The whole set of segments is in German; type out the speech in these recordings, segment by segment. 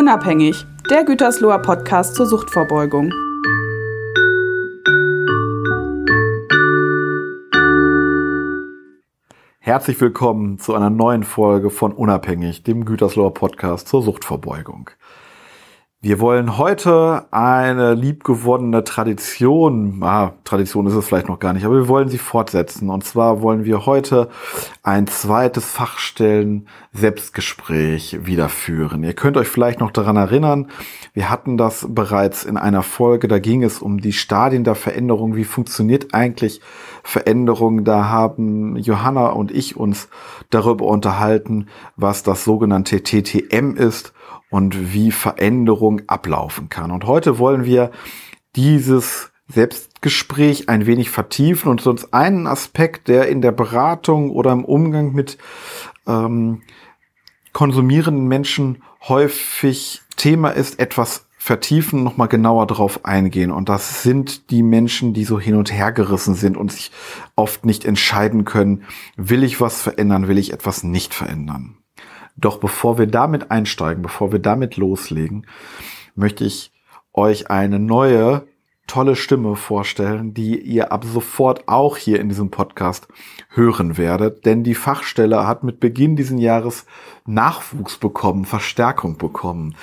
Unabhängig, der Gütersloher Podcast zur Suchtvorbeugung. Herzlich willkommen zu einer neuen Folge von Unabhängig, dem Gütersloher Podcast zur Suchtvorbeugung. Wir wollen heute eine liebgewonnene Tradition, ah, Tradition ist es vielleicht noch gar nicht, aber wir wollen sie fortsetzen. Und zwar wollen wir heute ein zweites Fachstellen Selbstgespräch wiederführen. Ihr könnt euch vielleicht noch daran erinnern, wir hatten das bereits in einer Folge, da ging es um die Stadien der Veränderung. Wie funktioniert eigentlich Veränderung? Da haben Johanna und ich uns darüber unterhalten, was das sogenannte TTM ist und wie Veränderung ablaufen kann. Und heute wollen wir dieses Selbstgespräch ein wenig vertiefen und uns einen Aspekt, der in der Beratung oder im Umgang mit ähm, konsumierenden Menschen häufig Thema ist, etwas vertiefen, nochmal genauer drauf eingehen. Und das sind die Menschen, die so hin und her gerissen sind und sich oft nicht entscheiden können, will ich was verändern, will ich etwas nicht verändern. Doch bevor wir damit einsteigen, bevor wir damit loslegen, möchte ich euch eine neue tolle Stimme vorstellen, die ihr ab sofort auch hier in diesem Podcast hören werdet. Denn die Fachstelle hat mit Beginn dieses Jahres Nachwuchs bekommen, Verstärkung bekommen.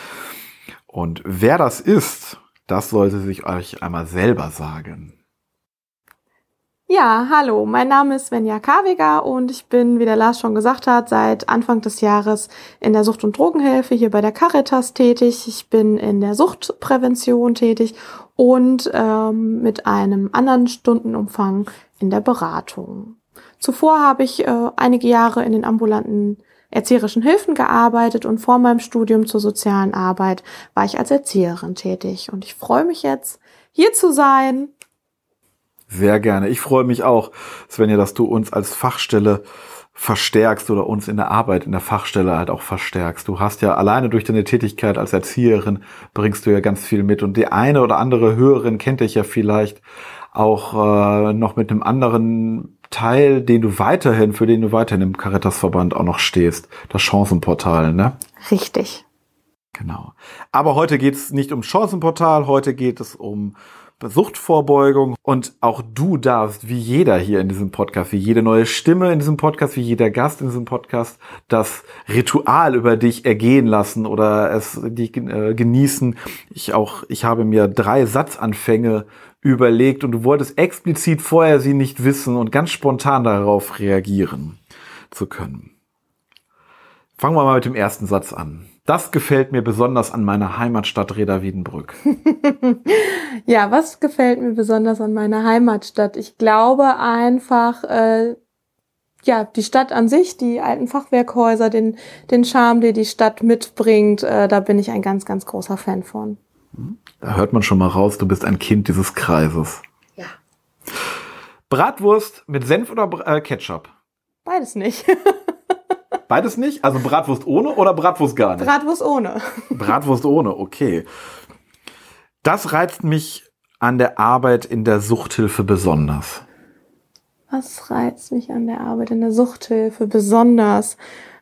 Und wer das ist, das sollte sich euch einmal selber sagen. Ja, hallo, mein Name ist Svenja Kaviger und ich bin, wie der Lars schon gesagt hat, seit Anfang des Jahres in der Sucht- und Drogenhilfe hier bei der Caritas tätig. Ich bin in der Suchtprävention tätig und ähm, mit einem anderen Stundenumfang in der Beratung. Zuvor habe ich äh, einige Jahre in den ambulanten erzieherischen Hilfen gearbeitet und vor meinem Studium zur sozialen Arbeit war ich als Erzieherin tätig. Und ich freue mich jetzt, hier zu sein sehr gerne. Ich freue mich auch, Svenja, dass du uns als Fachstelle verstärkst oder uns in der Arbeit in der Fachstelle halt auch verstärkst. Du hast ja alleine durch deine Tätigkeit als Erzieherin bringst du ja ganz viel mit und die eine oder andere Hörerin kennt dich ja vielleicht auch äh, noch mit einem anderen Teil, den du weiterhin, für den du weiterhin im Caritas-Verband auch noch stehst, das Chancenportal, ne? Richtig. Genau. Aber heute geht es nicht um Chancenportal, heute geht es um Suchtvorbeugung. Und auch du darfst, wie jeder hier in diesem Podcast, wie jede neue Stimme in diesem Podcast, wie jeder Gast in diesem Podcast, das Ritual über dich ergehen lassen oder es die, äh, genießen. Ich auch, ich habe mir drei Satzanfänge überlegt und du wolltest explizit vorher sie nicht wissen und ganz spontan darauf reagieren zu können. Fangen wir mal mit dem ersten Satz an. Das gefällt mir besonders an meiner Heimatstadt Reda Wiedenbrück. ja, was gefällt mir besonders an meiner Heimatstadt? Ich glaube einfach, äh, ja, die Stadt an sich, die alten Fachwerkhäuser, den, den Charme, den die Stadt mitbringt, äh, da bin ich ein ganz, ganz großer Fan von. Da hört man schon mal raus, du bist ein Kind dieses Kreises. Ja. Bratwurst mit Senf oder äh, Ketchup? Beides nicht. Beides nicht? Also Bratwurst ohne oder Bratwurst gar nicht? Bratwurst ohne. Bratwurst ohne, okay. Das reizt mich an der Arbeit in der Suchthilfe besonders. Was reizt mich an der Arbeit in der Suchthilfe besonders?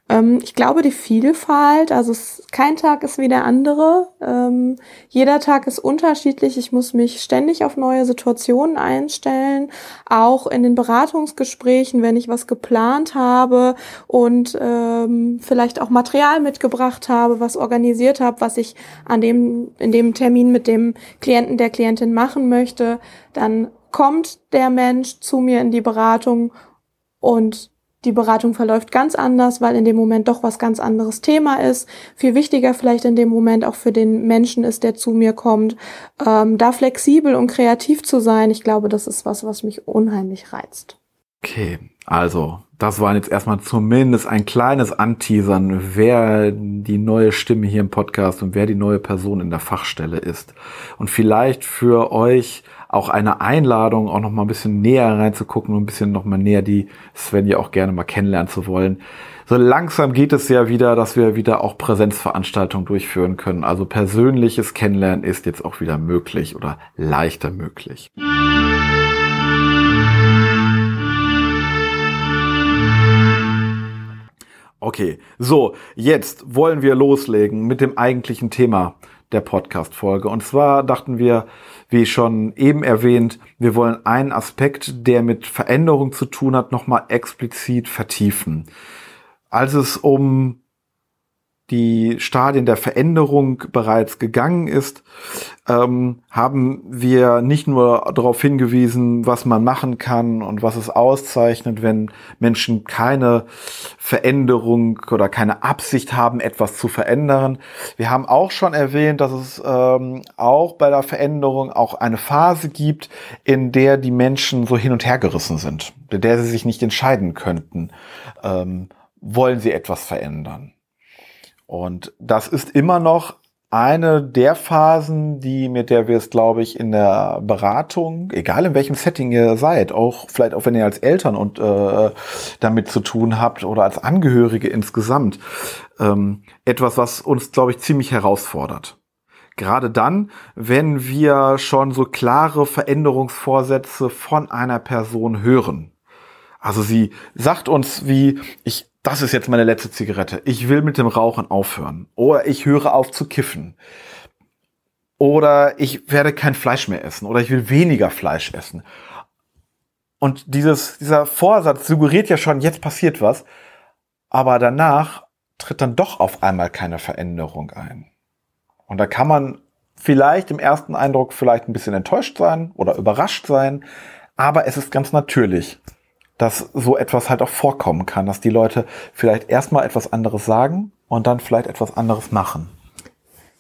Ähm, ich glaube, die Vielfalt, also es, kein Tag ist wie der andere. Ähm, jeder Tag ist unterschiedlich. Ich muss mich ständig auf neue Situationen einstellen. Auch in den Beratungsgesprächen, wenn ich was geplant habe und ähm, vielleicht auch Material mitgebracht habe, was organisiert habe, was ich an dem, in dem Termin mit dem Klienten, der Klientin machen möchte, dann kommt der Mensch zu mir in die Beratung und die Beratung verläuft ganz anders, weil in dem Moment doch was ganz anderes Thema ist. Viel wichtiger vielleicht in dem Moment auch für den Menschen ist, der zu mir kommt, ähm, da flexibel und kreativ zu sein. Ich glaube, das ist was, was mich unheimlich reizt. Okay, also das war jetzt erstmal zumindest ein kleines Anteasern, wer die neue Stimme hier im Podcast und wer die neue Person in der Fachstelle ist. Und vielleicht für euch auch eine Einladung, auch noch mal ein bisschen näher reinzugucken und ein bisschen noch mal näher die Svenja auch gerne mal kennenlernen zu wollen. So langsam geht es ja wieder, dass wir wieder auch Präsenzveranstaltungen durchführen können. Also persönliches Kennenlernen ist jetzt auch wieder möglich oder leichter möglich. Okay, so, jetzt wollen wir loslegen mit dem eigentlichen Thema der Podcast-Folge. Und zwar dachten wir, wie schon eben erwähnt, wir wollen einen Aspekt, der mit Veränderung zu tun hat, nochmal explizit vertiefen. Als es um die Stadien der Veränderung bereits gegangen ist, ähm, haben wir nicht nur darauf hingewiesen, was man machen kann und was es auszeichnet, wenn Menschen keine Veränderung oder keine Absicht haben, etwas zu verändern. Wir haben auch schon erwähnt, dass es ähm, auch bei der Veränderung auch eine Phase gibt, in der die Menschen so hin und her gerissen sind, in der sie sich nicht entscheiden könnten. Ähm, wollen sie etwas verändern? Und das ist immer noch eine der Phasen, die mit der wir es, glaube ich, in der Beratung, egal in welchem Setting ihr seid, auch vielleicht auch wenn ihr als Eltern und äh, damit zu tun habt oder als Angehörige insgesamt, ähm, etwas, was uns, glaube ich, ziemlich herausfordert. Gerade dann, wenn wir schon so klare Veränderungsvorsätze von einer Person hören. Also sie sagt uns wie, ich das ist jetzt meine letzte Zigarette. Ich will mit dem Rauchen aufhören. Oder ich höre auf zu kiffen. Oder ich werde kein Fleisch mehr essen. Oder ich will weniger Fleisch essen. Und dieses, dieser Vorsatz suggeriert ja schon, jetzt passiert was. Aber danach tritt dann doch auf einmal keine Veränderung ein. Und da kann man vielleicht im ersten Eindruck vielleicht ein bisschen enttäuscht sein oder überrascht sein. Aber es ist ganz natürlich, dass so etwas halt auch vorkommen kann, dass die Leute vielleicht erstmal etwas anderes sagen und dann vielleicht etwas anderes machen.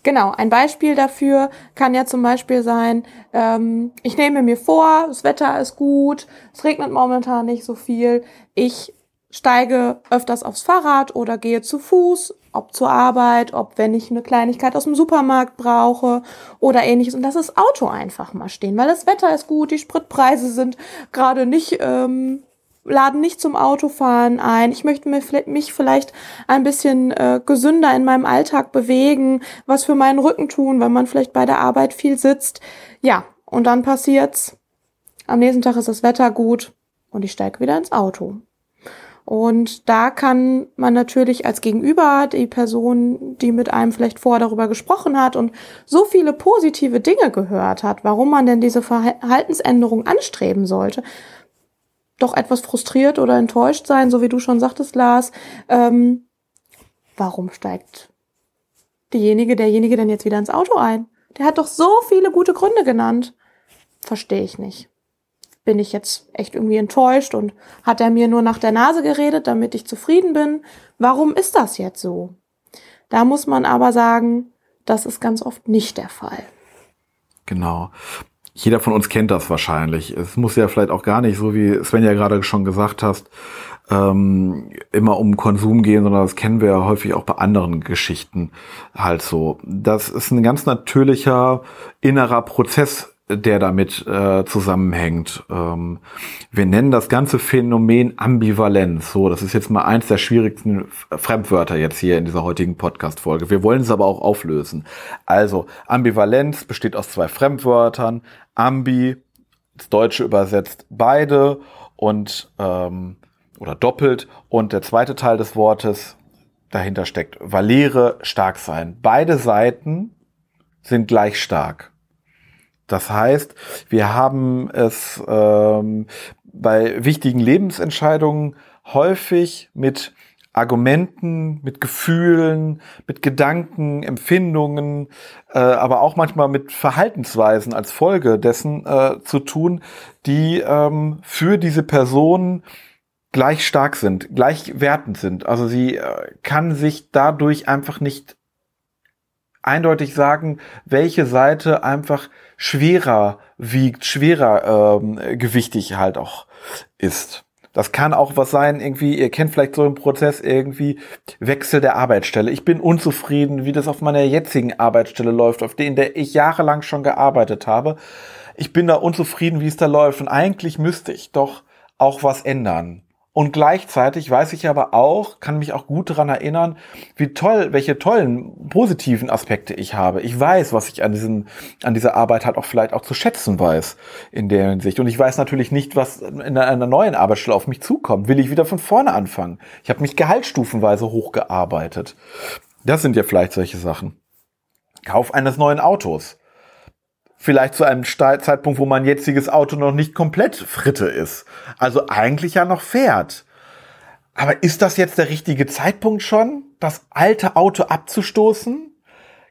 Genau, ein Beispiel dafür kann ja zum Beispiel sein, ähm, ich nehme mir vor, das Wetter ist gut, es regnet momentan nicht so viel, ich steige öfters aufs Fahrrad oder gehe zu Fuß, ob zur Arbeit, ob wenn ich eine Kleinigkeit aus dem Supermarkt brauche oder ähnliches und lass das Auto einfach mal stehen, weil das Wetter ist gut, die Spritpreise sind gerade nicht ähm, laden nicht zum Autofahren ein. Ich möchte mich vielleicht ein bisschen äh, gesünder in meinem Alltag bewegen, was für meinen Rücken tun, weil man vielleicht bei der Arbeit viel sitzt. Ja, und dann passiert's. Am nächsten Tag ist das Wetter gut und ich steige wieder ins Auto. Und da kann man natürlich als Gegenüber die Person, die mit einem vielleicht vorher darüber gesprochen hat und so viele positive Dinge gehört hat, warum man denn diese Verhaltensänderung anstreben sollte, doch etwas frustriert oder enttäuscht sein, so wie du schon sagtest, Lars. Ähm, warum steigt diejenige, derjenige denn jetzt wieder ins Auto ein? Der hat doch so viele gute Gründe genannt. Verstehe ich nicht. Bin ich jetzt echt irgendwie enttäuscht und hat er mir nur nach der Nase geredet, damit ich zufrieden bin? Warum ist das jetzt so? Da muss man aber sagen, das ist ganz oft nicht der Fall. Genau jeder von uns kennt das wahrscheinlich. Es muss ja vielleicht auch gar nicht, so wie Sven ja gerade schon gesagt hast, ähm, immer um Konsum gehen, sondern das kennen wir ja häufig auch bei anderen Geschichten halt so. Das ist ein ganz natürlicher innerer Prozess, der damit äh, zusammenhängt. Ähm, wir nennen das ganze Phänomen Ambivalenz. So, das ist jetzt mal eins der schwierigsten Fremdwörter jetzt hier in dieser heutigen Podcast-Folge. Wir wollen es aber auch auflösen. Also, Ambivalenz besteht aus zwei Fremdwörtern. Ambi, ins Deutsche übersetzt beide und ähm, oder doppelt. Und der zweite Teil des Wortes dahinter steckt Valere, stark sein. Beide Seiten sind gleich stark. Das heißt, wir haben es ähm, bei wichtigen Lebensentscheidungen häufig mit Argumenten, mit Gefühlen, mit Gedanken, Empfindungen, äh, aber auch manchmal mit Verhaltensweisen als Folge dessen äh, zu tun, die ähm, für diese Person gleich stark sind, gleich wertend sind. Also sie äh, kann sich dadurch einfach nicht eindeutig sagen, welche Seite einfach schwerer wiegt, schwerer ähm, gewichtig halt auch ist. Das kann auch was sein, irgendwie, ihr kennt vielleicht so einen Prozess irgendwie, Wechsel der Arbeitsstelle. Ich bin unzufrieden, wie das auf meiner jetzigen Arbeitsstelle läuft, auf der, in der ich jahrelang schon gearbeitet habe. Ich bin da unzufrieden, wie es da läuft. Und eigentlich müsste ich doch auch was ändern. Und gleichzeitig weiß ich aber auch, kann mich auch gut daran erinnern, wie toll, welche tollen positiven Aspekte ich habe. Ich weiß, was ich an diesem, an dieser Arbeit halt auch vielleicht auch zu schätzen weiß in der Hinsicht. Und ich weiß natürlich nicht, was in einer neuen Arbeitsstelle auf mich zukommt. Will ich wieder von vorne anfangen? Ich habe mich gehaltsstufenweise hochgearbeitet. Das sind ja vielleicht solche Sachen. Kauf eines neuen Autos vielleicht zu einem Zeitpunkt, wo mein jetziges Auto noch nicht komplett Fritte ist. Also eigentlich ja noch fährt. Aber ist das jetzt der richtige Zeitpunkt schon, das alte Auto abzustoßen?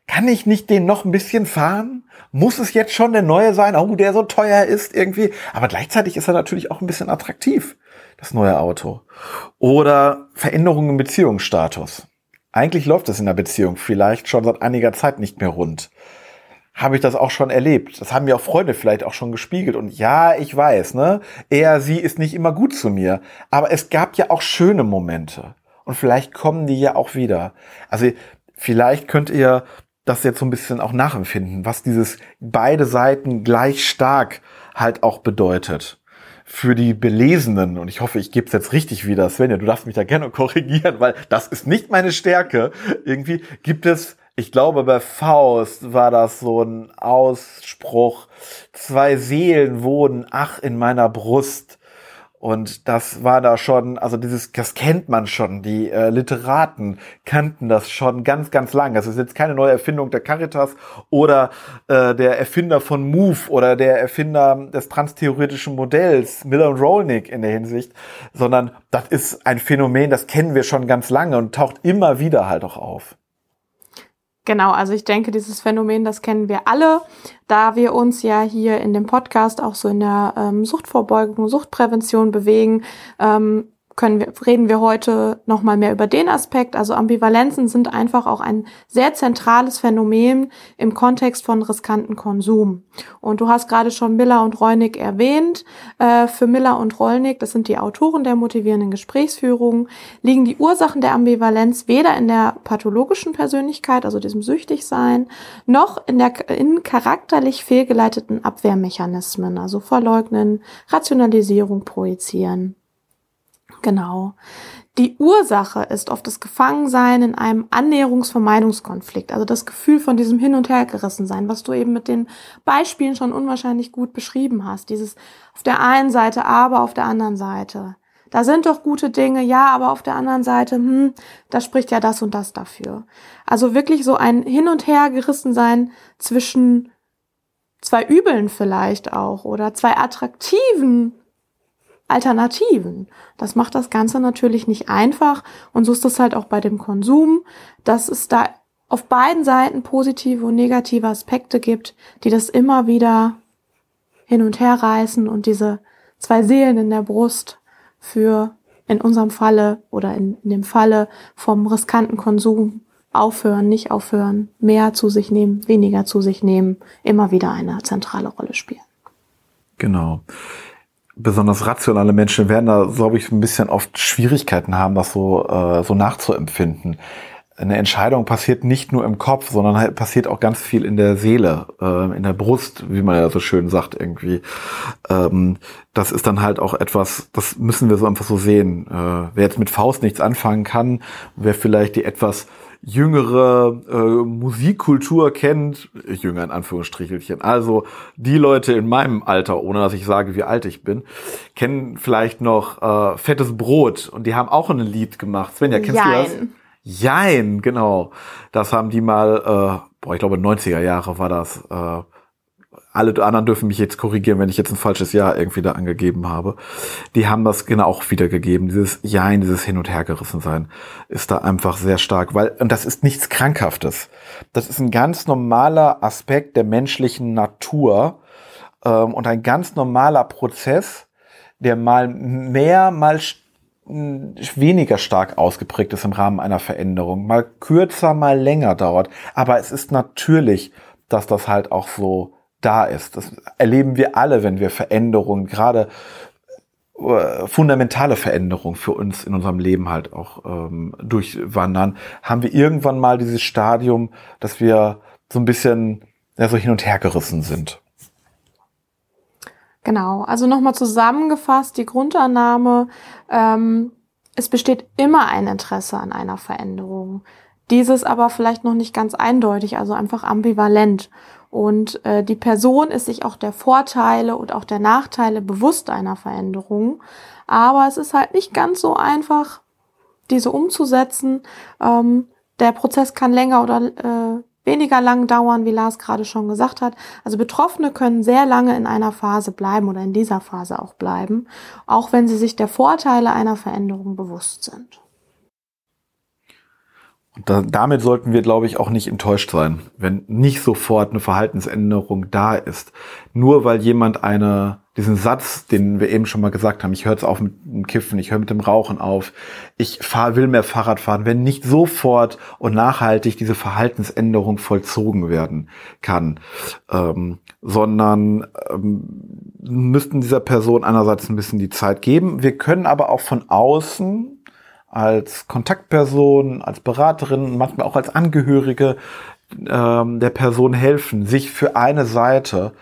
Kann ich nicht den noch ein bisschen fahren? Muss es jetzt schon der neue sein? Oh, der so teuer ist irgendwie. Aber gleichzeitig ist er natürlich auch ein bisschen attraktiv, das neue Auto. Oder Veränderungen im Beziehungsstatus. Eigentlich läuft es in der Beziehung vielleicht schon seit einiger Zeit nicht mehr rund habe ich das auch schon erlebt. Das haben mir auch Freunde vielleicht auch schon gespiegelt. Und ja, ich weiß, ne, er, sie ist nicht immer gut zu mir. Aber es gab ja auch schöne Momente. Und vielleicht kommen die ja auch wieder. Also vielleicht könnt ihr das jetzt so ein bisschen auch nachempfinden, was dieses beide Seiten gleich stark halt auch bedeutet. Für die Belesenen, und ich hoffe, ich gebe es jetzt richtig wieder, Svenja, du darfst mich da gerne korrigieren, weil das ist nicht meine Stärke. Irgendwie gibt es ich glaube, bei Faust war das so ein Ausspruch. Zwei Seelen wohnen, ach, in meiner Brust. Und das war da schon, also dieses, das kennt man schon. Die äh, Literaten kannten das schon ganz, ganz lang. Das ist jetzt keine neue Erfindung der Caritas oder äh, der Erfinder von Move oder der Erfinder des transtheoretischen Modells, Miller und Rolnick in der Hinsicht, sondern das ist ein Phänomen, das kennen wir schon ganz lange und taucht immer wieder halt auch auf. Genau, also ich denke, dieses Phänomen, das kennen wir alle, da wir uns ja hier in dem Podcast auch so in der ähm, Suchtvorbeugung, Suchtprävention bewegen, ähm, können wir, reden wir heute nochmal mehr über den Aspekt. Also Ambivalenzen sind einfach auch ein sehr zentrales Phänomen im Kontext von riskanten Konsum. Und du hast gerade schon Miller und Rollnick erwähnt. Äh, für Miller und Rollnick, das sind die Autoren der motivierenden Gesprächsführung, liegen die Ursachen der Ambivalenz weder in der pathologischen Persönlichkeit, also diesem Süchtigsein, noch in der in charakterlich fehlgeleiteten Abwehrmechanismen, also Verleugnen, Rationalisierung, Projizieren. Genau. Die Ursache ist oft das Gefangensein in einem Annäherungsvermeidungskonflikt, also das Gefühl von diesem Hin- und Hergerissensein, was du eben mit den Beispielen schon unwahrscheinlich gut beschrieben hast. Dieses auf der einen Seite, aber auf der anderen Seite. Da sind doch gute Dinge, ja, aber auf der anderen Seite, hm, da spricht ja das und das dafür. Also wirklich so ein Hin- und Hergerissensein zwischen zwei Übeln vielleicht auch oder zwei attraktiven Alternativen. Das macht das Ganze natürlich nicht einfach und so ist das halt auch bei dem Konsum, dass es da auf beiden Seiten positive und negative Aspekte gibt, die das immer wieder hin und her reißen und diese zwei Seelen in der Brust für in unserem Falle oder in, in dem Falle vom riskanten Konsum aufhören, nicht aufhören, mehr zu sich nehmen, weniger zu sich nehmen, immer wieder eine zentrale Rolle spielen. Genau besonders rationale Menschen werden da, glaube ich, ein bisschen oft Schwierigkeiten haben, das so, äh, so nachzuempfinden. Eine Entscheidung passiert nicht nur im Kopf, sondern halt passiert auch ganz viel in der Seele, äh, in der Brust, wie man ja so schön sagt irgendwie. Ähm, das ist dann halt auch etwas, das müssen wir so einfach so sehen. Äh, wer jetzt mit Faust nichts anfangen kann, wer vielleicht die etwas jüngere äh, Musikkultur kennt, jünger in Anführungsstrichelchen, also die Leute in meinem Alter, ohne dass ich sage, wie alt ich bin, kennen vielleicht noch äh, Fettes Brot und die haben auch ein Lied gemacht. Svenja, kennst Jein. du das? Jein, genau. Das haben die mal, äh, boah, ich glaube 90er Jahre war das, äh, alle anderen dürfen mich jetzt korrigieren, wenn ich jetzt ein falsches Jahr irgendwie da angegeben habe. Die haben das genau auch wiedergegeben. Dieses Jein, dieses Hin- und Hergerissen sein ist da einfach sehr stark, weil, und das ist nichts Krankhaftes. Das ist ein ganz normaler Aspekt der menschlichen Natur ähm, und ein ganz normaler Prozess, der mal mehr, mal weniger stark ausgeprägt ist im Rahmen einer Veränderung, mal kürzer, mal länger dauert. Aber es ist natürlich, dass das halt auch so da ist. Das erleben wir alle, wenn wir Veränderungen, gerade äh, fundamentale Veränderungen für uns in unserem Leben halt auch ähm, durchwandern, haben wir irgendwann mal dieses Stadium, dass wir so ein bisschen ja, so hin und her gerissen sind. Genau, also nochmal zusammengefasst, die Grundannahme, ähm, es besteht immer ein Interesse an einer Veränderung. Dieses aber vielleicht noch nicht ganz eindeutig, also einfach ambivalent. Und äh, die Person ist sich auch der Vorteile und auch der Nachteile bewusst einer Veränderung. Aber es ist halt nicht ganz so einfach, diese umzusetzen. Ähm, der Prozess kann länger oder äh, weniger lang dauern, wie Lars gerade schon gesagt hat. Also Betroffene können sehr lange in einer Phase bleiben oder in dieser Phase auch bleiben, auch wenn sie sich der Vorteile einer Veränderung bewusst sind. Und da, damit sollten wir, glaube ich, auch nicht enttäuscht sein, wenn nicht sofort eine Verhaltensänderung da ist. Nur weil jemand eine, diesen Satz, den wir eben schon mal gesagt haben, ich höre jetzt auf mit dem Kiffen, ich höre mit dem Rauchen auf, ich fahr, will mehr Fahrrad fahren, wenn nicht sofort und nachhaltig diese Verhaltensänderung vollzogen werden kann, ähm, sondern ähm, müssten dieser Person einerseits ein bisschen die Zeit geben. Wir können aber auch von außen als Kontaktperson, als Beraterin, manchmal auch als Angehörige ähm, der Person helfen, sich für eine Seite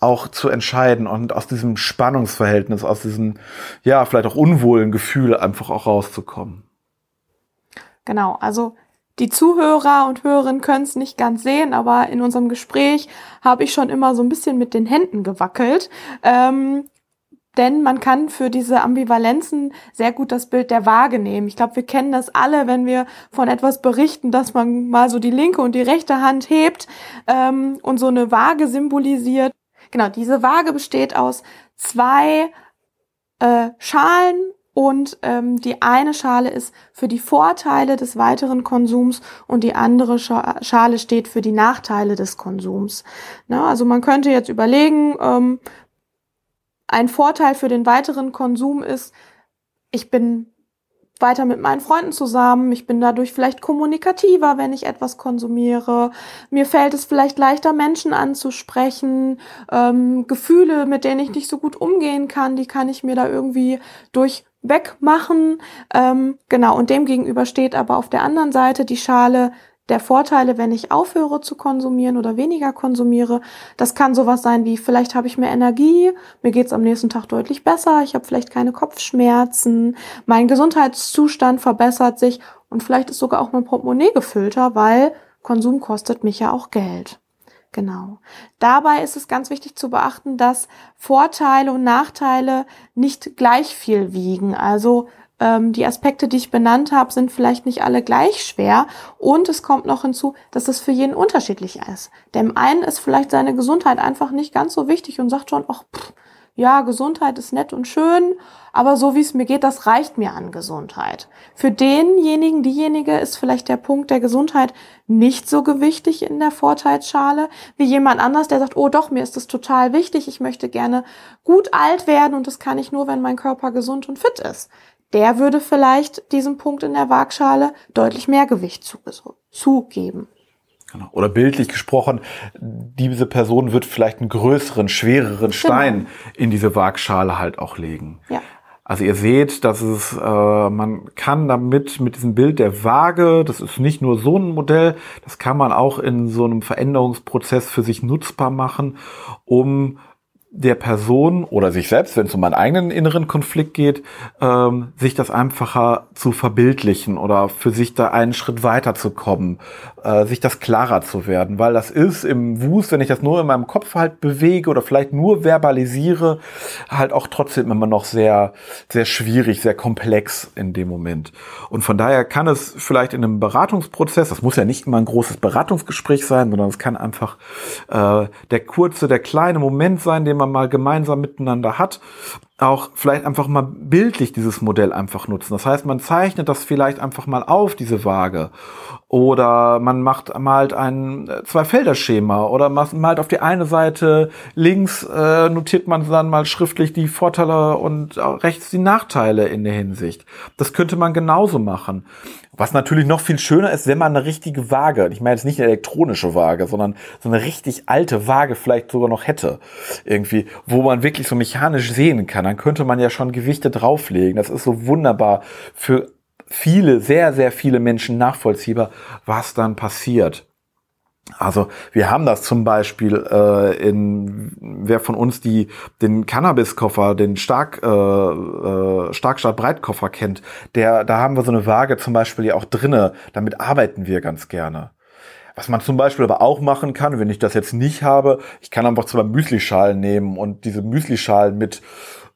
auch zu entscheiden und aus diesem Spannungsverhältnis, aus diesem, ja, vielleicht auch unwohlen Gefühl einfach auch rauszukommen. Genau, also die Zuhörer und Hörerinnen können es nicht ganz sehen, aber in unserem Gespräch habe ich schon immer so ein bisschen mit den Händen gewackelt. Ähm, denn man kann für diese Ambivalenzen sehr gut das Bild der Waage nehmen. Ich glaube, wir kennen das alle, wenn wir von etwas berichten, dass man mal so die linke und die rechte Hand hebt ähm, und so eine Waage symbolisiert. Genau, diese Waage besteht aus zwei äh, Schalen und ähm, die eine Schale ist für die Vorteile des weiteren Konsums und die andere Schale steht für die Nachteile des Konsums. Na, also man könnte jetzt überlegen, ähm, ein Vorteil für den weiteren Konsum ist, ich bin weiter mit meinen Freunden zusammen, ich bin dadurch vielleicht kommunikativer, wenn ich etwas konsumiere, mir fällt es vielleicht leichter, Menschen anzusprechen, ähm, Gefühle, mit denen ich nicht so gut umgehen kann, die kann ich mir da irgendwie durch wegmachen. Ähm, genau, und dem gegenüber steht aber auf der anderen Seite die Schale der Vorteile, wenn ich aufhöre zu konsumieren oder weniger konsumiere. Das kann sowas sein wie, vielleicht habe ich mehr Energie, mir geht es am nächsten Tag deutlich besser, ich habe vielleicht keine Kopfschmerzen, mein Gesundheitszustand verbessert sich und vielleicht ist sogar auch mein Portemonnaie gefüllter, weil Konsum kostet mich ja auch Geld. Genau. Dabei ist es ganz wichtig zu beachten, dass Vorteile und Nachteile nicht gleich viel wiegen. Also ähm, die Aspekte, die ich benannt habe, sind vielleicht nicht alle gleich schwer. Und es kommt noch hinzu, dass es für jeden unterschiedlich ist. Dem einen ist vielleicht seine Gesundheit einfach nicht ganz so wichtig und sagt schon, ach, pff, ja, Gesundheit ist nett und schön, aber so wie es mir geht, das reicht mir an Gesundheit. Für denjenigen, diejenige ist vielleicht der Punkt der Gesundheit nicht so gewichtig in der Vorteilsschale wie jemand anders, der sagt, oh doch, mir ist das total wichtig, ich möchte gerne gut alt werden und das kann ich nur, wenn mein Körper gesund und fit ist der würde vielleicht diesem Punkt in der Waagschale deutlich mehr Gewicht zugeben. Genau. Oder bildlich gesprochen, diese Person wird vielleicht einen größeren, schwereren Stein genau. in diese Waagschale halt auch legen. Ja. Also ihr seht, dass es, äh, man kann damit mit diesem Bild der Waage, das ist nicht nur so ein Modell, das kann man auch in so einem Veränderungsprozess für sich nutzbar machen, um der Person oder sich selbst, wenn es um einen eigenen inneren Konflikt geht, ähm, sich das einfacher zu verbildlichen oder für sich da einen Schritt weiter zu kommen, äh, sich das klarer zu werden, weil das ist im Wust, wenn ich das nur in meinem Kopf halt bewege oder vielleicht nur verbalisiere, halt auch trotzdem immer noch sehr, sehr schwierig, sehr komplex in dem Moment. Und von daher kann es vielleicht in einem Beratungsprozess, das muss ja nicht immer ein großes Beratungsgespräch sein, sondern es kann einfach äh, der kurze, der kleine Moment sein, den man mal gemeinsam miteinander hat, auch vielleicht einfach mal bildlich dieses Modell einfach nutzen. Das heißt, man zeichnet das vielleicht einfach mal auf, diese Waage. Oder man macht malt ein äh, Zwei-Felder-Schema oder malt auf die eine Seite links äh, notiert man dann mal schriftlich die Vorteile und rechts die Nachteile in der Hinsicht. Das könnte man genauso machen. Was natürlich noch viel schöner ist, wenn man eine richtige Waage, ich meine jetzt nicht eine elektronische Waage, sondern so eine richtig alte Waage vielleicht sogar noch hätte. Irgendwie, wo man wirklich so mechanisch sehen kann. Dann könnte man ja schon Gewichte drauflegen. Das ist so wunderbar für viele, sehr, sehr viele Menschen nachvollziehbar, was dann passiert. Also wir haben das zum Beispiel äh, in wer von uns die den Cannabis-Koffer, den Stark äh, äh, Stark-Breitkoffer kennt, der da haben wir so eine Waage zum Beispiel ja auch drinne. Damit arbeiten wir ganz gerne. Was man zum Beispiel aber auch machen kann, wenn ich das jetzt nicht habe, ich kann einfach zwei Müslischalen nehmen und diese Müslischalen mit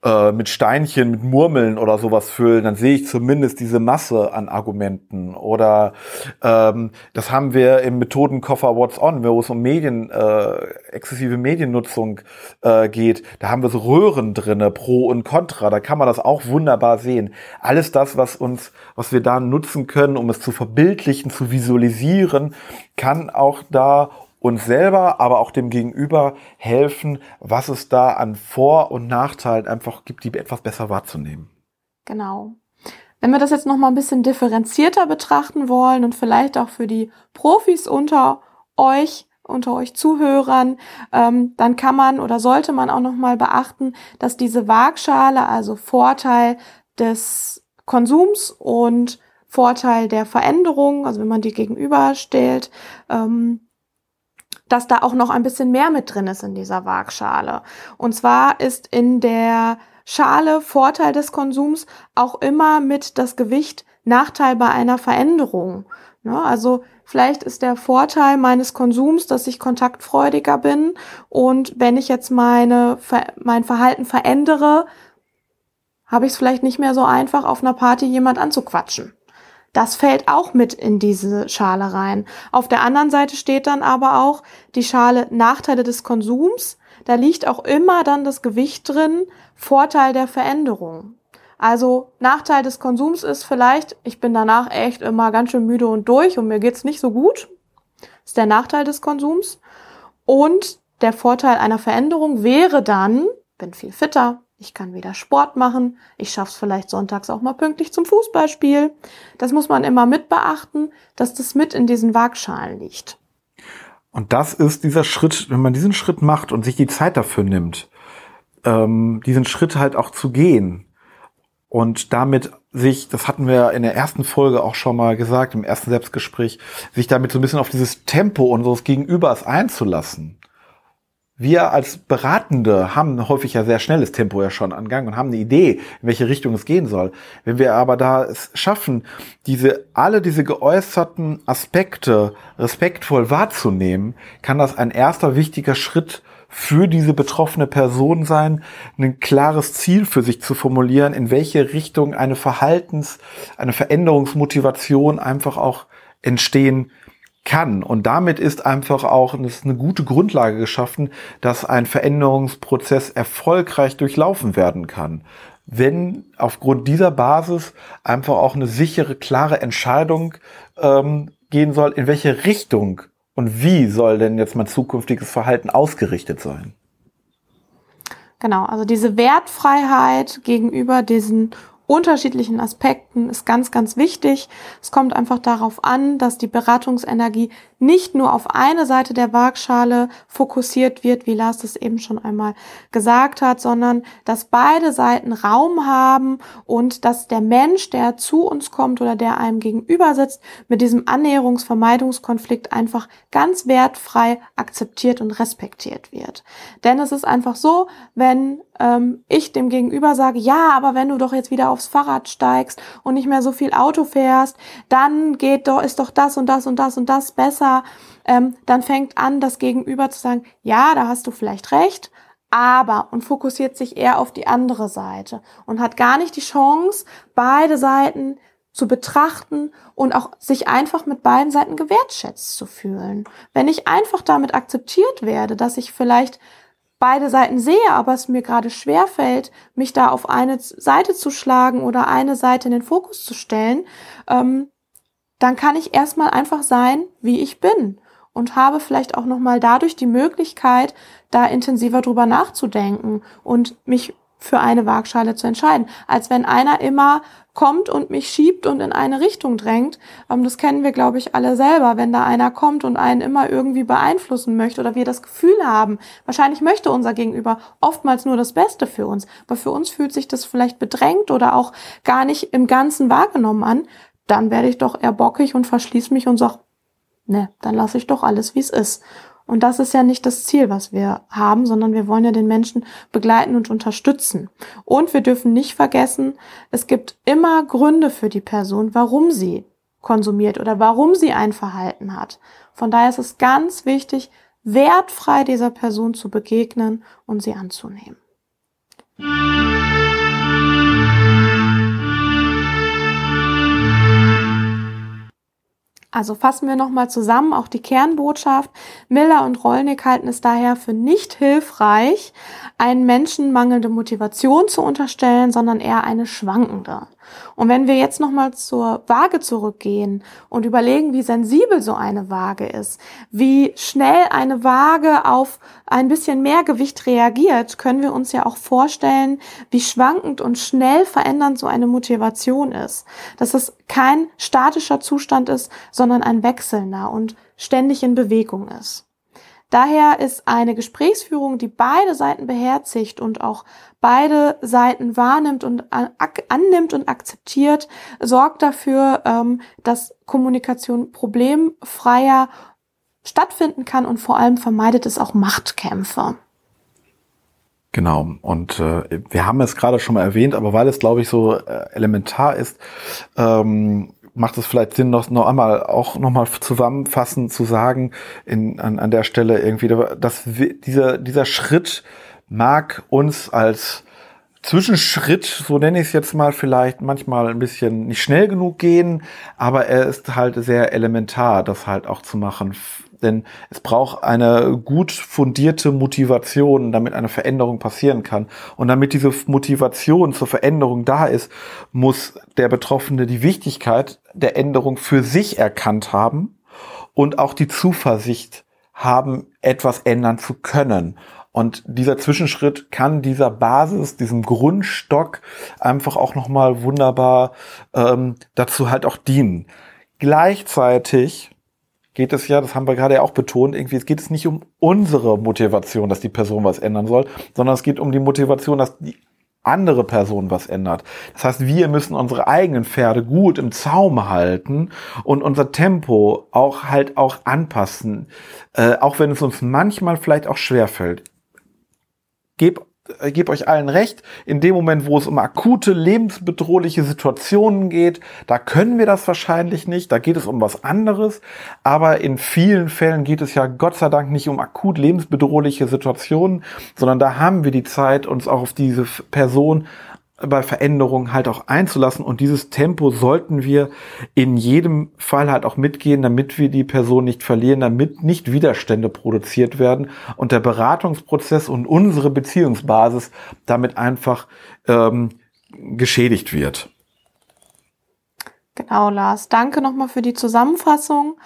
äh, mit Steinchen, mit Murmeln oder sowas füllen, dann sehe ich zumindest diese Masse an Argumenten. Oder ähm, das haben wir im Methodenkoffer What's On, wo es um Medien, äh, exzessive Mediennutzung äh, geht. Da haben wir so Röhren drinne, Pro und Contra. Da kann man das auch wunderbar sehen. Alles das, was uns, was wir da nutzen können, um es zu verbildlichen, zu visualisieren, kann auch da uns selber, aber auch dem Gegenüber helfen, was es da an Vor- und Nachteilen einfach gibt, die etwas besser wahrzunehmen. Genau. Wenn wir das jetzt noch mal ein bisschen differenzierter betrachten wollen und vielleicht auch für die Profis unter euch, unter euch Zuhörern, ähm, dann kann man oder sollte man auch noch mal beachten, dass diese Waagschale, also Vorteil des Konsums und Vorteil der Veränderung, also wenn man die gegenüberstellt, ähm, dass da auch noch ein bisschen mehr mit drin ist in dieser Waagschale. Und zwar ist in der Schale Vorteil des Konsums auch immer mit das Gewicht Nachteil bei einer Veränderung. Ne? Also vielleicht ist der Vorteil meines Konsums, dass ich kontaktfreudiger bin und wenn ich jetzt meine, mein Verhalten verändere, habe ich es vielleicht nicht mehr so einfach, auf einer Party jemand anzuquatschen. Das fällt auch mit in diese Schale rein. Auf der anderen Seite steht dann aber auch die Schale Nachteile des Konsums. Da liegt auch immer dann das Gewicht drin, Vorteil der Veränderung. Also Nachteil des Konsums ist vielleicht, ich bin danach echt immer ganz schön müde und durch und mir geht's nicht so gut. Das ist der Nachteil des Konsums. Und der Vorteil einer Veränderung wäre dann, bin viel fitter, ich kann wieder Sport machen, ich schaff's vielleicht sonntags auch mal pünktlich zum Fußballspiel. Das muss man immer mit beachten, dass das mit in diesen Waagschalen liegt. Und das ist dieser Schritt, wenn man diesen Schritt macht und sich die Zeit dafür nimmt, ähm, diesen Schritt halt auch zu gehen und damit sich, das hatten wir in der ersten Folge auch schon mal gesagt, im ersten Selbstgespräch, sich damit so ein bisschen auf dieses Tempo unseres Gegenübers einzulassen wir als Beratende haben häufig ja sehr schnelles Tempo ja schon angegangen und haben eine Idee, in welche Richtung es gehen soll. Wenn wir aber da es schaffen, diese, alle diese geäußerten Aspekte respektvoll wahrzunehmen, kann das ein erster wichtiger Schritt für diese betroffene Person sein, ein klares Ziel für sich zu formulieren, in welche Richtung eine Verhaltens-, eine Veränderungsmotivation einfach auch entstehen kann. Und damit ist einfach auch ist eine gute Grundlage geschaffen, dass ein Veränderungsprozess erfolgreich durchlaufen werden kann. Wenn aufgrund dieser Basis einfach auch eine sichere, klare Entscheidung ähm, gehen soll, in welche Richtung und wie soll denn jetzt mein zukünftiges Verhalten ausgerichtet sein? Genau, also diese Wertfreiheit gegenüber diesen unterschiedlichen Aspekten ist ganz, ganz wichtig. Es kommt einfach darauf an, dass die Beratungsenergie nicht nur auf eine Seite der Waagschale fokussiert wird, wie Lars es eben schon einmal gesagt hat, sondern dass beide Seiten Raum haben und dass der Mensch, der zu uns kommt oder der einem gegenüber sitzt, mit diesem Annäherungsvermeidungskonflikt einfach ganz wertfrei akzeptiert und respektiert wird. Denn es ist einfach so, wenn ähm, ich dem Gegenüber sage, ja, aber wenn du doch jetzt wieder aufs Fahrrad steigst und nicht mehr so viel Auto fährst, dann geht doch, ist doch das und das und das und das besser. Ähm, dann fängt an, das Gegenüber zu sagen, ja, da hast du vielleicht recht, aber und fokussiert sich eher auf die andere Seite und hat gar nicht die Chance, beide Seiten zu betrachten und auch sich einfach mit beiden Seiten gewertschätzt zu fühlen. Wenn ich einfach damit akzeptiert werde, dass ich vielleicht beide Seiten sehe, aber es mir gerade schwer fällt, mich da auf eine Seite zu schlagen oder eine Seite in den Fokus zu stellen, ähm, dann kann ich erstmal einfach sein, wie ich bin und habe vielleicht auch nochmal dadurch die Möglichkeit, da intensiver drüber nachzudenken und mich für eine Waagschale zu entscheiden, als wenn einer immer kommt und mich schiebt und in eine Richtung drängt. Ähm, das kennen wir, glaube ich, alle selber, wenn da einer kommt und einen immer irgendwie beeinflussen möchte oder wir das Gefühl haben, wahrscheinlich möchte unser Gegenüber oftmals nur das Beste für uns, aber für uns fühlt sich das vielleicht bedrängt oder auch gar nicht im Ganzen wahrgenommen an, dann werde ich doch eher bockig und verschließe mich und sage, ne, dann lasse ich doch alles, wie es ist. Und das ist ja nicht das Ziel, was wir haben, sondern wir wollen ja den Menschen begleiten und unterstützen. Und wir dürfen nicht vergessen, es gibt immer Gründe für die Person, warum sie konsumiert oder warum sie ein Verhalten hat. Von daher ist es ganz wichtig, wertfrei dieser Person zu begegnen und sie anzunehmen. Also fassen wir nochmal zusammen, auch die Kernbotschaft. Miller und Rollnick halten es daher für nicht hilfreich, einen Menschen mangelnde Motivation zu unterstellen, sondern eher eine schwankende. Und wenn wir jetzt nochmal zur Waage zurückgehen und überlegen, wie sensibel so eine Waage ist, wie schnell eine Waage auf ein bisschen mehr Gewicht reagiert, können wir uns ja auch vorstellen, wie schwankend und schnell verändernd so eine Motivation ist. Dass es kein statischer Zustand ist, sondern ein wechselnder und ständig in Bewegung ist. Daher ist eine Gesprächsführung, die beide Seiten beherzigt und auch beide Seiten wahrnimmt und annimmt und akzeptiert, sorgt dafür, ähm, dass Kommunikation problemfreier stattfinden kann und vor allem vermeidet es auch Machtkämpfe. Genau, und äh, wir haben es gerade schon mal erwähnt, aber weil es, glaube ich, so äh, elementar ist, ähm, macht es vielleicht Sinn, noch, noch einmal auch nochmal zusammenfassend zu sagen, in, an, an der Stelle irgendwie, dass wir, dieser, dieser Schritt mag uns als Zwischenschritt, so nenne ich es jetzt mal, vielleicht manchmal ein bisschen nicht schnell genug gehen, aber er ist halt sehr elementar, das halt auch zu machen denn es braucht eine gut fundierte Motivation, damit eine Veränderung passieren kann. Und damit diese Motivation zur Veränderung da ist, muss der Betroffene die Wichtigkeit der Änderung für sich erkannt haben und auch die Zuversicht haben, etwas ändern zu können. Und dieser Zwischenschritt kann dieser Basis, diesem Grundstock einfach auch nochmal wunderbar ähm, dazu halt auch dienen. Gleichzeitig geht es ja, das haben wir gerade ja auch betont, irgendwie, es geht es nicht um unsere Motivation, dass die Person was ändern soll, sondern es geht um die Motivation, dass die andere Person was ändert. Das heißt, wir müssen unsere eigenen Pferde gut im Zaum halten und unser Tempo auch halt auch anpassen, äh, auch wenn es uns manchmal vielleicht auch schwerfällt. Geb ich gebe euch allen recht, in dem Moment, wo es um akute, lebensbedrohliche Situationen geht, da können wir das wahrscheinlich nicht, da geht es um was anderes, aber in vielen Fällen geht es ja Gott sei Dank nicht um akut lebensbedrohliche Situationen, sondern da haben wir die Zeit, uns auch auf diese Person bei Veränderungen halt auch einzulassen und dieses Tempo sollten wir in jedem Fall halt auch mitgehen, damit wir die Person nicht verlieren, damit nicht Widerstände produziert werden und der Beratungsprozess und unsere Beziehungsbasis damit einfach ähm, geschädigt wird. Genau, Lars. Danke nochmal für die Zusammenfassung.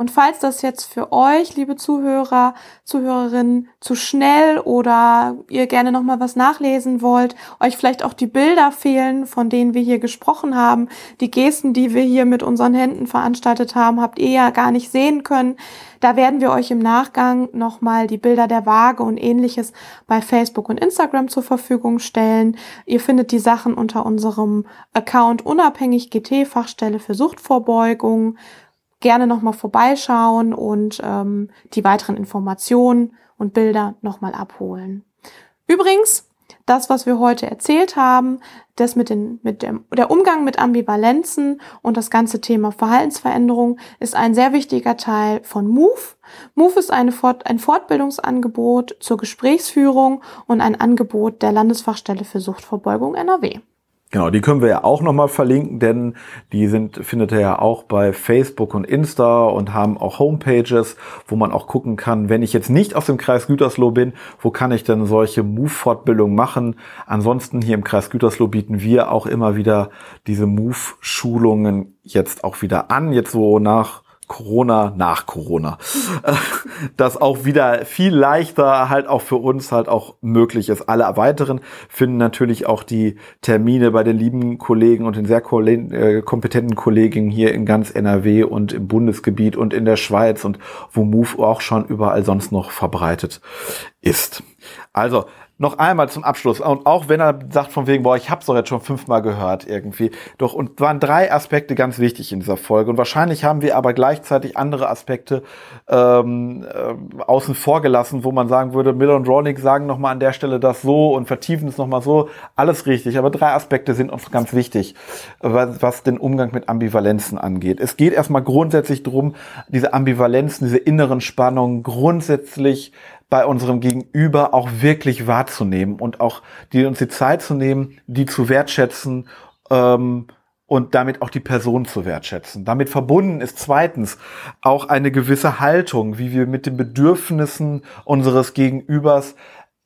Und falls das jetzt für euch, liebe Zuhörer, Zuhörerinnen, zu schnell oder ihr gerne nochmal was nachlesen wollt, euch vielleicht auch die Bilder fehlen, von denen wir hier gesprochen haben, die Gesten, die wir hier mit unseren Händen veranstaltet haben, habt ihr ja gar nicht sehen können. Da werden wir euch im Nachgang nochmal die Bilder der Waage und ähnliches bei Facebook und Instagram zur Verfügung stellen. Ihr findet die Sachen unter unserem Account unabhängig GT Fachstelle für Suchtvorbeugung gerne nochmal vorbeischauen und ähm, die weiteren Informationen und Bilder nochmal abholen. Übrigens, das, was wir heute erzählt haben, das mit, den, mit dem, der Umgang mit Ambivalenzen und das ganze Thema Verhaltensveränderung ist ein sehr wichtiger Teil von MOVE. MOVE ist eine Fort, ein Fortbildungsangebot zur Gesprächsführung und ein Angebot der Landesfachstelle für Suchtverbeugung NRW. Genau, die können wir ja auch nochmal verlinken, denn die sind, findet ihr ja auch bei Facebook und Insta und haben auch Homepages, wo man auch gucken kann, wenn ich jetzt nicht aus dem Kreis Gütersloh bin, wo kann ich denn solche Move-Fortbildungen machen? Ansonsten hier im Kreis Gütersloh bieten wir auch immer wieder diese Move-Schulungen jetzt auch wieder an, jetzt so nach Corona nach Corona, das auch wieder viel leichter halt auch für uns halt auch möglich ist. Alle weiteren finden natürlich auch die Termine bei den lieben Kollegen und den sehr äh, kompetenten Kolleginnen hier in ganz NRW und im Bundesgebiet und in der Schweiz und wo Move auch schon überall sonst noch verbreitet ist. Also noch einmal zum Abschluss, und auch wenn er sagt von wegen, boah, ich hab's doch jetzt schon fünfmal gehört irgendwie, doch, und waren drei Aspekte ganz wichtig in dieser Folge. Und wahrscheinlich haben wir aber gleichzeitig andere Aspekte ähm, äh, außen vor gelassen, wo man sagen würde, Miller und Ronick sagen nochmal an der Stelle das so und vertiefen es nochmal so. Alles richtig, aber drei Aspekte sind uns ganz wichtig, was, was den Umgang mit Ambivalenzen angeht. Es geht erstmal grundsätzlich darum, diese Ambivalenzen, diese inneren Spannungen grundsätzlich bei unserem Gegenüber auch wirklich wahrzunehmen und auch die, uns die Zeit zu nehmen, die zu wertschätzen ähm, und damit auch die Person zu wertschätzen. Damit verbunden ist zweitens auch eine gewisse Haltung, wie wir mit den Bedürfnissen unseres Gegenübers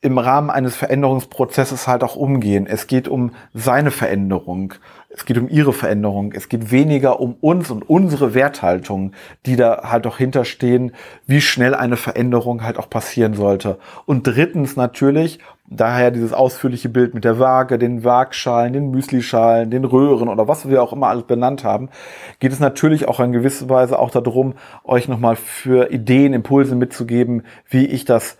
im Rahmen eines Veränderungsprozesses halt auch umgehen. Es geht um seine Veränderung. Es geht um ihre Veränderung. Es geht weniger um uns und unsere Werthaltung, die da halt auch hinterstehen, wie schnell eine Veränderung halt auch passieren sollte. Und drittens natürlich, daher dieses ausführliche Bild mit der Waage, den Waagschalen, den Müslischalen, den Röhren oder was wir auch immer alles benannt haben, geht es natürlich auch in gewisser Weise auch darum, euch nochmal für Ideen, Impulse mitzugeben, wie ich das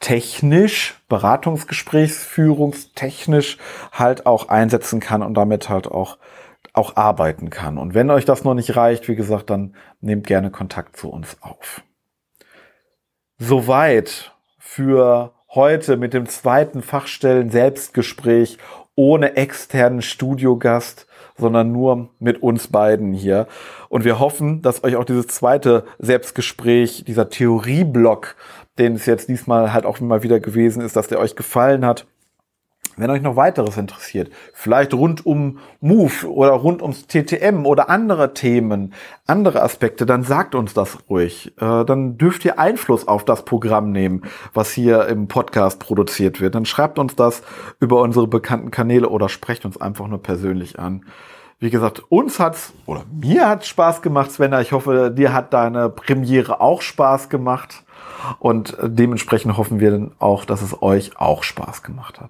technisch, beratungsgesprächsführungstechnisch halt auch einsetzen kann und damit halt auch, auch arbeiten kann. Und wenn euch das noch nicht reicht, wie gesagt, dann nehmt gerne Kontakt zu uns auf. Soweit für heute mit dem zweiten Fachstellen Selbstgespräch ohne externen Studiogast, sondern nur mit uns beiden hier. Und wir hoffen, dass euch auch dieses zweite Selbstgespräch, dieser Theorieblock den es jetzt diesmal halt auch immer wieder gewesen ist, dass der euch gefallen hat. Wenn euch noch weiteres interessiert, vielleicht rund um Move oder rund ums TTM oder andere Themen, andere Aspekte, dann sagt uns das ruhig. Äh, dann dürft ihr Einfluss auf das Programm nehmen, was hier im Podcast produziert wird. Dann schreibt uns das über unsere bekannten Kanäle oder sprecht uns einfach nur persönlich an. Wie gesagt, uns hat's oder mir hat's Spaß gemacht, Svenna. Ich hoffe, dir hat deine Premiere auch Spaß gemacht. Und dementsprechend hoffen wir dann auch, dass es euch auch Spaß gemacht hat.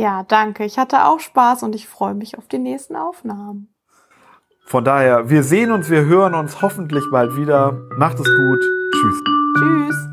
Ja, danke. Ich hatte auch Spaß und ich freue mich auf die nächsten Aufnahmen. Von daher, wir sehen uns, wir hören uns hoffentlich bald wieder. Macht es gut. Tschüss. Tschüss.